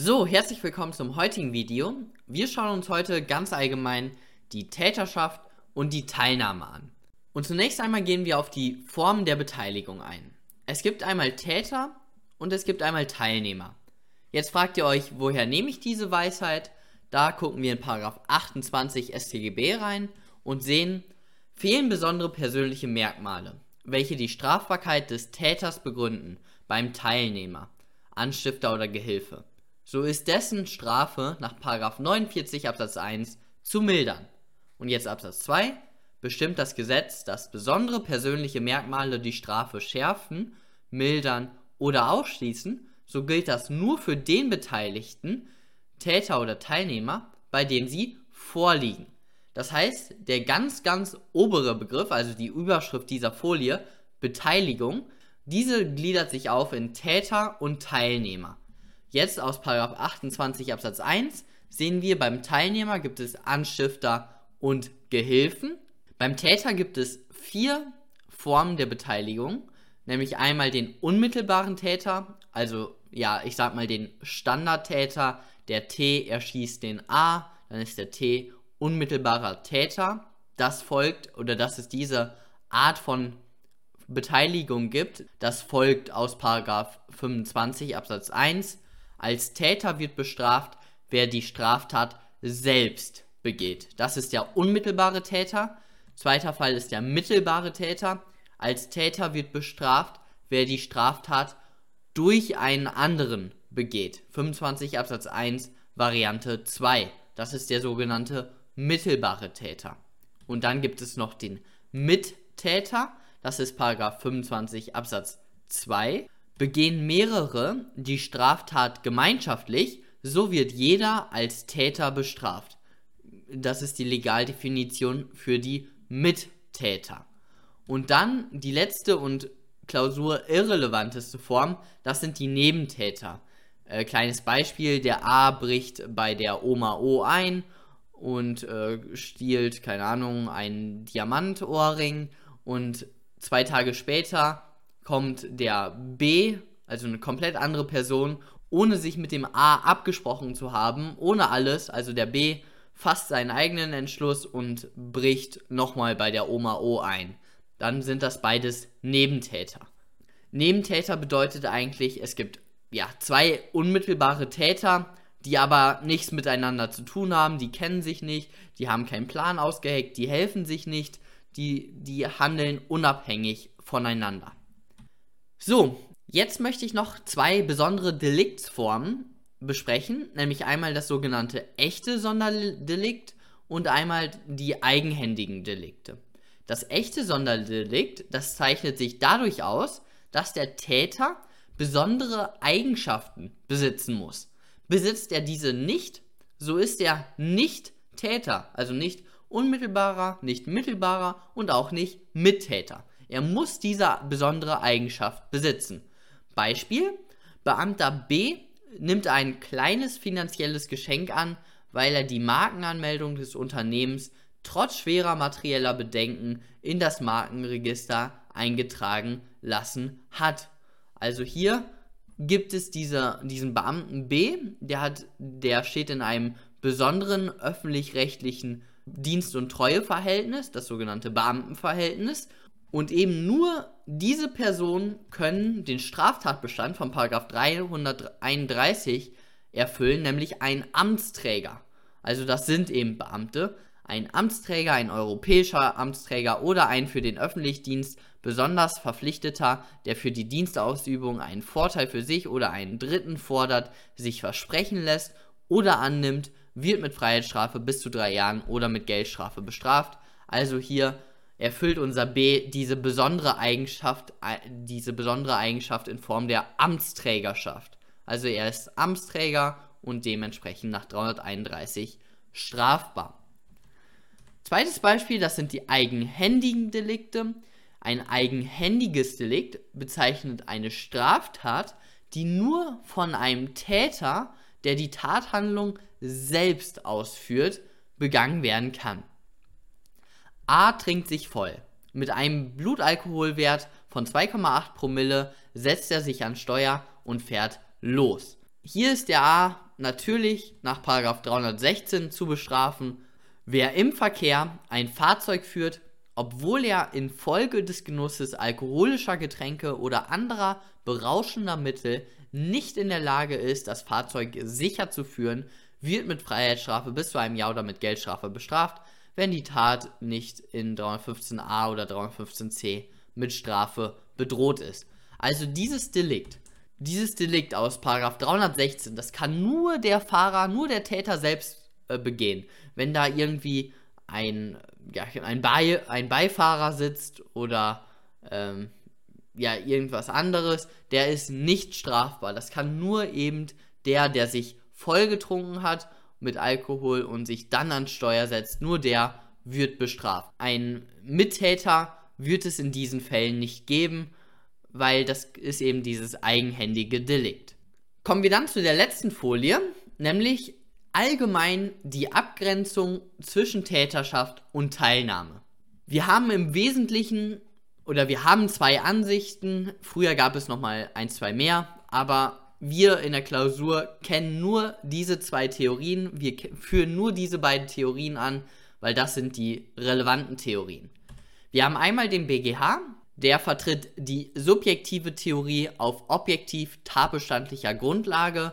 So, herzlich willkommen zum heutigen Video. Wir schauen uns heute ganz allgemein die Täterschaft und die Teilnahme an. Und zunächst einmal gehen wir auf die Formen der Beteiligung ein. Es gibt einmal Täter und es gibt einmal Teilnehmer. Jetzt fragt ihr euch, woher nehme ich diese Weisheit? Da gucken wir in Paragraph 28 StGB rein und sehen, fehlen besondere persönliche Merkmale, welche die Strafbarkeit des Täters begründen beim Teilnehmer, Anstifter oder Gehilfe. So ist dessen Strafe nach 49 Absatz 1 zu mildern. Und jetzt Absatz 2 bestimmt das Gesetz, dass besondere persönliche Merkmale die Strafe schärfen, mildern oder ausschließen, so gilt das nur für den Beteiligten, Täter oder Teilnehmer, bei dem sie vorliegen. Das heißt, der ganz, ganz obere Begriff, also die Überschrift dieser Folie, Beteiligung, diese gliedert sich auf in Täter und Teilnehmer. Jetzt aus 28 Absatz 1 sehen wir, beim Teilnehmer gibt es Anstifter und Gehilfen. Beim Täter gibt es vier Formen der Beteiligung, nämlich einmal den unmittelbaren Täter, also ja, ich sag mal den Standardtäter, der T erschießt den A, dann ist der T unmittelbarer Täter. Das folgt, oder dass es diese Art von Beteiligung gibt, das folgt aus Paragraph 25 Absatz 1 als Täter wird bestraft, wer die Straftat selbst begeht. Das ist der unmittelbare Täter. Zweiter Fall ist der mittelbare Täter. Als Täter wird bestraft, wer die Straftat durch einen anderen begeht. 25 Absatz 1 Variante 2. Das ist der sogenannte mittelbare Täter. Und dann gibt es noch den Mittäter. Das ist Paragraph 25 Absatz 2. Begehen mehrere die Straftat gemeinschaftlich, so wird jeder als Täter bestraft. Das ist die Legaldefinition für die Mittäter. Und dann die letzte und Klausur irrelevanteste Form, das sind die Nebentäter. Äh, kleines Beispiel, der A bricht bei der Oma O ein und äh, stiehlt, keine Ahnung, einen Diamantohrring und zwei Tage später kommt der B, also eine komplett andere Person, ohne sich mit dem A abgesprochen zu haben, ohne alles, also der B fasst seinen eigenen Entschluss und bricht nochmal bei der Oma O ein. Dann sind das beides Nebentäter. Nebentäter bedeutet eigentlich, es gibt ja zwei unmittelbare Täter, die aber nichts miteinander zu tun haben, die kennen sich nicht, die haben keinen Plan ausgeheckt, die helfen sich nicht, die, die handeln unabhängig voneinander. So, jetzt möchte ich noch zwei besondere Deliktsformen besprechen, nämlich einmal das sogenannte echte Sonderdelikt und einmal die eigenhändigen Delikte. Das echte Sonderdelikt, das zeichnet sich dadurch aus, dass der Täter besondere Eigenschaften besitzen muss. Besitzt er diese nicht, so ist er nicht Täter, also nicht unmittelbarer, nicht mittelbarer und auch nicht Mittäter. Er muss diese besondere Eigenschaft besitzen. Beispiel: Beamter B nimmt ein kleines finanzielles Geschenk an, weil er die Markenanmeldung des Unternehmens trotz schwerer materieller Bedenken in das Markenregister eingetragen lassen hat. Also hier gibt es diese, diesen Beamten B, der, hat, der steht in einem besonderen öffentlich-rechtlichen Dienst- und Treueverhältnis, das sogenannte Beamtenverhältnis, und eben nur diese Personen können den Straftatbestand von 331 erfüllen, nämlich ein Amtsträger. Also das sind eben Beamte. Ein Amtsträger, ein europäischer Amtsträger oder ein für den Öffentlichdienst besonders Verpflichteter, der für die Dienstausübung einen Vorteil für sich oder einen Dritten fordert, sich versprechen lässt oder annimmt, wird mit Freiheitsstrafe bis zu drei Jahren oder mit Geldstrafe bestraft. Also hier erfüllt unser B diese besondere Eigenschaft, diese besondere Eigenschaft in Form der Amtsträgerschaft. Also er ist Amtsträger und dementsprechend nach 331 strafbar. Zweites Beispiel, das sind die eigenhändigen Delikte. Ein eigenhändiges Delikt bezeichnet eine Straftat, die nur von einem Täter, der die Tathandlung selbst ausführt, begangen werden kann. A trinkt sich voll. Mit einem Blutalkoholwert von 2,8 Promille setzt er sich an Steuer und fährt los. Hier ist der A natürlich nach 316 zu bestrafen, wer im Verkehr ein Fahrzeug führt, obwohl er infolge des Genusses alkoholischer Getränke oder anderer berauschender Mittel nicht in der Lage ist, das Fahrzeug sicher zu führen, wird mit Freiheitsstrafe bis zu einem Jahr oder mit Geldstrafe bestraft, wenn die Tat nicht in 315a oder 315c mit Strafe bedroht ist. Also dieses Delikt, dieses Delikt aus 316, das kann nur der Fahrer, nur der Täter selbst äh, begehen. Wenn da irgendwie ein, ja, ein, Be ein Beifahrer sitzt oder ähm, ja, irgendwas anderes, der ist nicht strafbar. Das kann nur eben der, der sich vollgetrunken hat mit Alkohol und sich dann ans Steuer setzt, nur der wird bestraft. Ein Mittäter wird es in diesen Fällen nicht geben, weil das ist eben dieses eigenhändige Delikt. Kommen wir dann zu der letzten Folie, nämlich allgemein die Abgrenzung zwischen Täterschaft und Teilnahme. Wir haben im Wesentlichen oder wir haben zwei Ansichten. Früher gab es noch mal ein, zwei mehr, aber wir in der Klausur kennen nur diese zwei Theorien. Wir führen nur diese beiden Theorien an, weil das sind die relevanten Theorien. Wir haben einmal den BGH, der vertritt die subjektive Theorie auf objektiv tatbestandlicher Grundlage.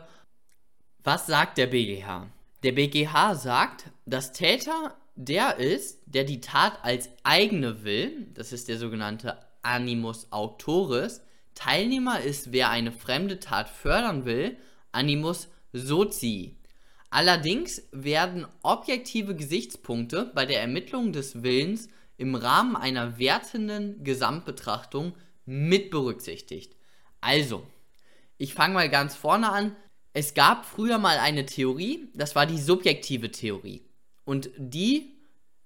Was sagt der BGH? Der BGH sagt, dass Täter der ist, der die Tat als eigene will, das ist der sogenannte Animus Autoris. Teilnehmer ist, wer eine fremde Tat fördern will, Animus Sozi. Allerdings werden objektive Gesichtspunkte bei der Ermittlung des Willens im Rahmen einer wertenden Gesamtbetrachtung mit berücksichtigt. Also, ich fange mal ganz vorne an. Es gab früher mal eine Theorie, das war die subjektive Theorie. Und die,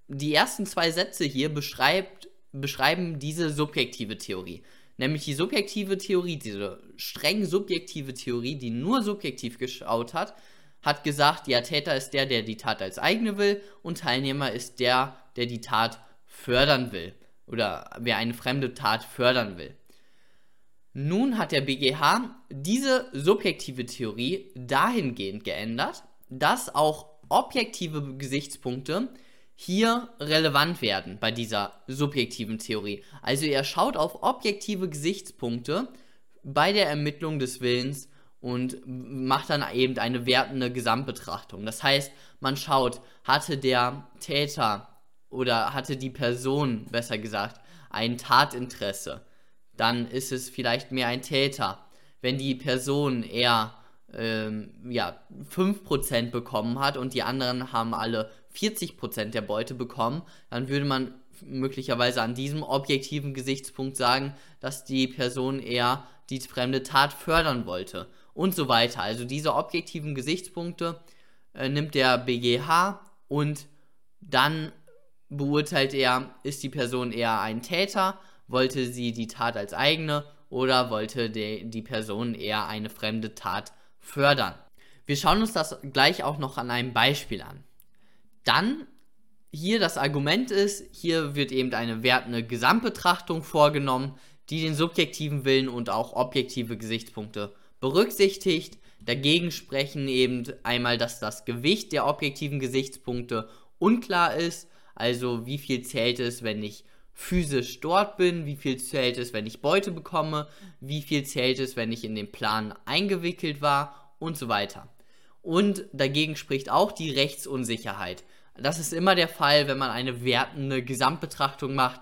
die ersten zwei Sätze hier beschreibt, beschreiben diese subjektive Theorie. Nämlich die subjektive Theorie, diese streng subjektive Theorie, die nur subjektiv geschaut hat, hat gesagt, ja, Täter ist der, der die Tat als eigene will und Teilnehmer ist der, der die Tat fördern will oder wer eine fremde Tat fördern will. Nun hat der BGH diese subjektive Theorie dahingehend geändert, dass auch objektive Gesichtspunkte hier relevant werden bei dieser subjektiven Theorie. Also er schaut auf objektive Gesichtspunkte bei der Ermittlung des Willens und macht dann eben eine wertende Gesamtbetrachtung. Das heißt, man schaut, hatte der Täter oder hatte die Person, besser gesagt, ein Tatinteresse, dann ist es vielleicht mehr ein Täter. Wenn die Person eher ähm, ja, 5% bekommen hat und die anderen haben alle 40% der Beute bekommen, dann würde man möglicherweise an diesem objektiven Gesichtspunkt sagen, dass die Person eher die fremde Tat fördern wollte und so weiter. Also diese objektiven Gesichtspunkte äh, nimmt der BGH und dann beurteilt er, ist die Person eher ein Täter, wollte sie die Tat als eigene oder wollte die, die Person eher eine fremde Tat fördern. Wir schauen uns das gleich auch noch an einem Beispiel an. Dann hier das Argument ist, hier wird eben eine wertende Gesamtbetrachtung vorgenommen, die den subjektiven Willen und auch objektive Gesichtspunkte berücksichtigt. Dagegen sprechen eben einmal, dass das Gewicht der objektiven Gesichtspunkte unklar ist also wie viel zählt es, wenn ich physisch dort bin, wie viel zählt es, wenn ich Beute bekomme, wie viel zählt es, wenn ich in den Plan eingewickelt war und so weiter. Und dagegen spricht auch die Rechtsunsicherheit. Das ist immer der Fall, wenn man eine wertende Gesamtbetrachtung macht.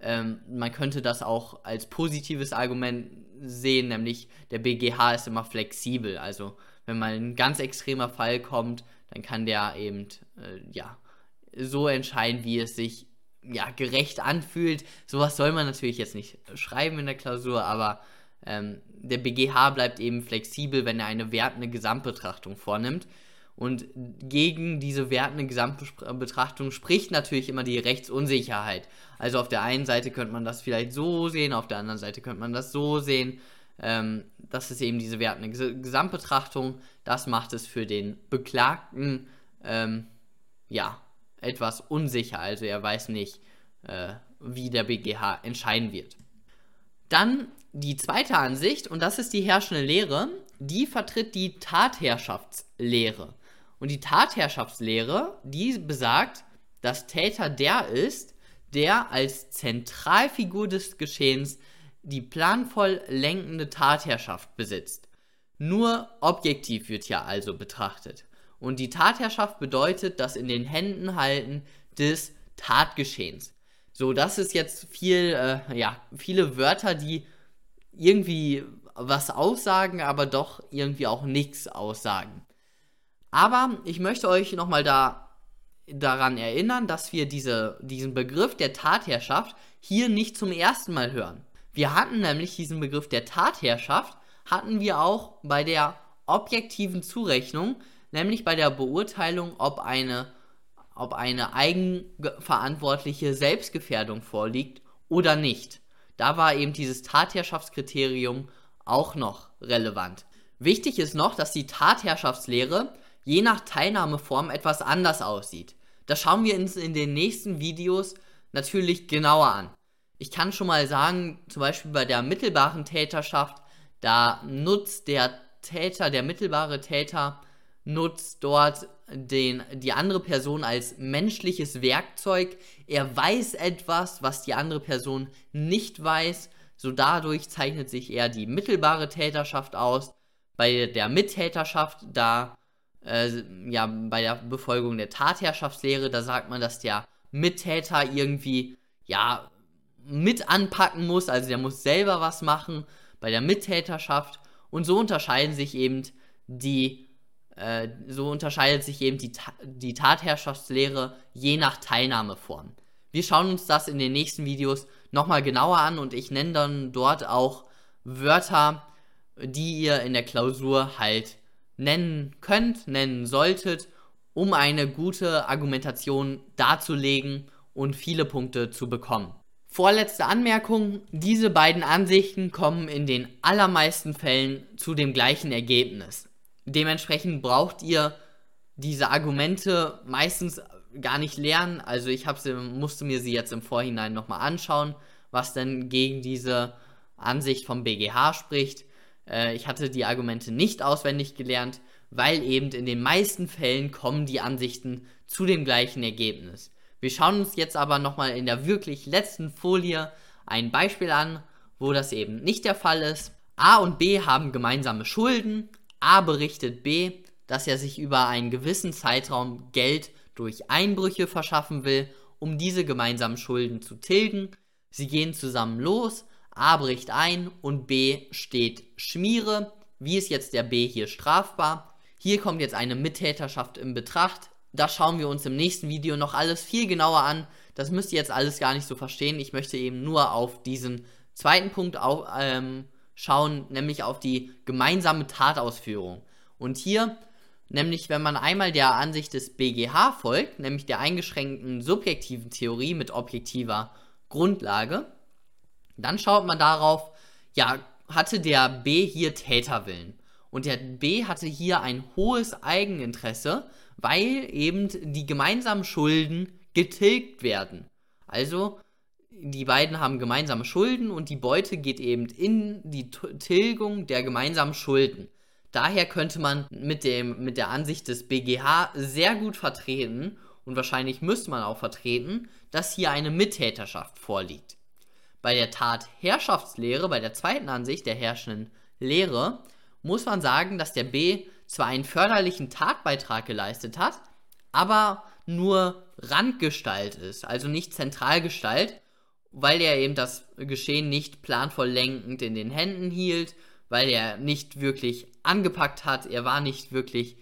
Ähm, man könnte das auch als positives Argument sehen, nämlich der BGH ist immer flexibel. Also wenn mal ein ganz extremer Fall kommt, dann kann der eben äh, ja so entscheiden, wie es sich ja, gerecht anfühlt. Sowas soll man natürlich jetzt nicht schreiben in der Klausur, aber ähm, der BGH bleibt eben flexibel, wenn er eine wertende Gesamtbetrachtung vornimmt. Und gegen diese wertende Gesamtbetrachtung spricht natürlich immer die Rechtsunsicherheit. Also auf der einen Seite könnte man das vielleicht so sehen, auf der anderen Seite könnte man das so sehen. Ähm, das ist eben diese wertende Gesamtbetrachtung. Das macht es für den Beklagten ähm, ja etwas unsicher, also er weiß nicht, äh, wie der BGH entscheiden wird. Dann die zweite Ansicht, und das ist die herrschende Lehre, die vertritt die Tatherrschaftslehre. Und die Tatherrschaftslehre, die besagt, dass Täter der ist, der als Zentralfigur des Geschehens die planvoll lenkende Tatherrschaft besitzt. Nur objektiv wird hier also betrachtet. Und die Tatherrschaft bedeutet das in den Händen halten des Tatgeschehens. So, das ist jetzt viel, äh, ja, viele Wörter, die irgendwie was aussagen, aber doch irgendwie auch nichts aussagen. Aber ich möchte euch nochmal da, daran erinnern, dass wir diese, diesen Begriff der Tatherrschaft hier nicht zum ersten Mal hören. Wir hatten nämlich diesen Begriff der Tatherrschaft, hatten wir auch bei der objektiven Zurechnung, nämlich bei der Beurteilung, ob eine, ob eine eigenverantwortliche Selbstgefährdung vorliegt oder nicht. Da war eben dieses Tatherrschaftskriterium auch noch relevant. Wichtig ist noch, dass die Tatherrschaftslehre je nach Teilnahmeform etwas anders aussieht. Das schauen wir uns in den nächsten Videos natürlich genauer an. Ich kann schon mal sagen, zum Beispiel bei der mittelbaren Täterschaft, da nutzt der Täter, der mittelbare Täter, nutzt dort den, die andere Person als menschliches Werkzeug. Er weiß etwas, was die andere Person nicht weiß. So dadurch zeichnet sich eher die mittelbare Täterschaft aus. Bei der Mittäterschaft, da, äh, ja, bei der Befolgung der Tatherrschaftslehre, da sagt man, dass der Mittäter irgendwie, ja, mit anpacken muss, also der muss selber was machen bei der Mittäterschaft und so unterscheiden sich eben die, äh, so unterscheidet sich eben die, die Tatherrschaftslehre je nach Teilnahmeform. Wir schauen uns das in den nächsten Videos nochmal genauer an und ich nenne dann dort auch Wörter, die ihr in der Klausur halt nennen könnt, nennen solltet, um eine gute Argumentation darzulegen und viele Punkte zu bekommen. Vorletzte Anmerkung, diese beiden Ansichten kommen in den allermeisten Fällen zu dem gleichen Ergebnis. Dementsprechend braucht ihr diese Argumente meistens gar nicht lernen. Also ich sie, musste mir sie jetzt im Vorhinein nochmal anschauen, was denn gegen diese Ansicht vom BGH spricht. Äh, ich hatte die Argumente nicht auswendig gelernt, weil eben in den meisten Fällen kommen die Ansichten zu dem gleichen Ergebnis. Wir schauen uns jetzt aber nochmal in der wirklich letzten Folie ein Beispiel an, wo das eben nicht der Fall ist. A und B haben gemeinsame Schulden. A berichtet B, dass er sich über einen gewissen Zeitraum Geld durch Einbrüche verschaffen will, um diese gemeinsamen Schulden zu tilgen. Sie gehen zusammen los. A bricht ein und B steht Schmiere. Wie ist jetzt der B hier strafbar? Hier kommt jetzt eine Mittäterschaft in Betracht. Das schauen wir uns im nächsten Video noch alles viel genauer an. Das müsst ihr jetzt alles gar nicht so verstehen. Ich möchte eben nur auf diesen zweiten Punkt auf, ähm, schauen, nämlich auf die gemeinsame Tatausführung. Und hier, nämlich wenn man einmal der Ansicht des BGH folgt, nämlich der eingeschränkten subjektiven Theorie mit objektiver Grundlage, dann schaut man darauf, ja, hatte der B hier Täterwillen. Und der B hatte hier ein hohes Eigeninteresse, weil eben die gemeinsamen Schulden getilgt werden. Also die beiden haben gemeinsame Schulden und die Beute geht eben in die Tilgung der gemeinsamen Schulden. Daher könnte man mit, dem, mit der Ansicht des BGH sehr gut vertreten und wahrscheinlich müsste man auch vertreten, dass hier eine Mittäterschaft vorliegt. Bei der Tatherrschaftslehre, bei der zweiten Ansicht der herrschenden Lehre, muss man sagen, dass der B zwar einen förderlichen Tatbeitrag geleistet hat, aber nur Randgestalt ist, also nicht Zentralgestalt, weil er eben das Geschehen nicht planvoll lenkend in den Händen hielt, weil er nicht wirklich angepackt hat, er war nicht wirklich,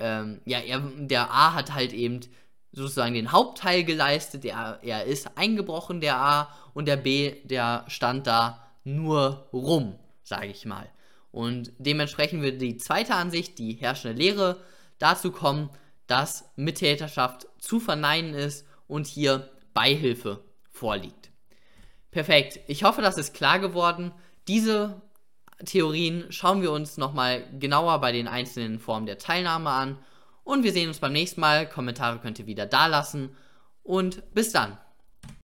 ähm, ja, er, der A hat halt eben sozusagen den Hauptteil geleistet, er, er ist eingebrochen, der A, und der B, der stand da nur rum, sage ich mal. Und dementsprechend wird die zweite Ansicht, die herrschende Lehre, dazu kommen, dass Mittäterschaft zu verneinen ist und hier Beihilfe vorliegt. Perfekt. Ich hoffe, das ist klar geworden. Diese Theorien schauen wir uns nochmal genauer bei den einzelnen Formen der Teilnahme an. Und wir sehen uns beim nächsten Mal. Kommentare könnt ihr wieder da lassen. Und bis dann.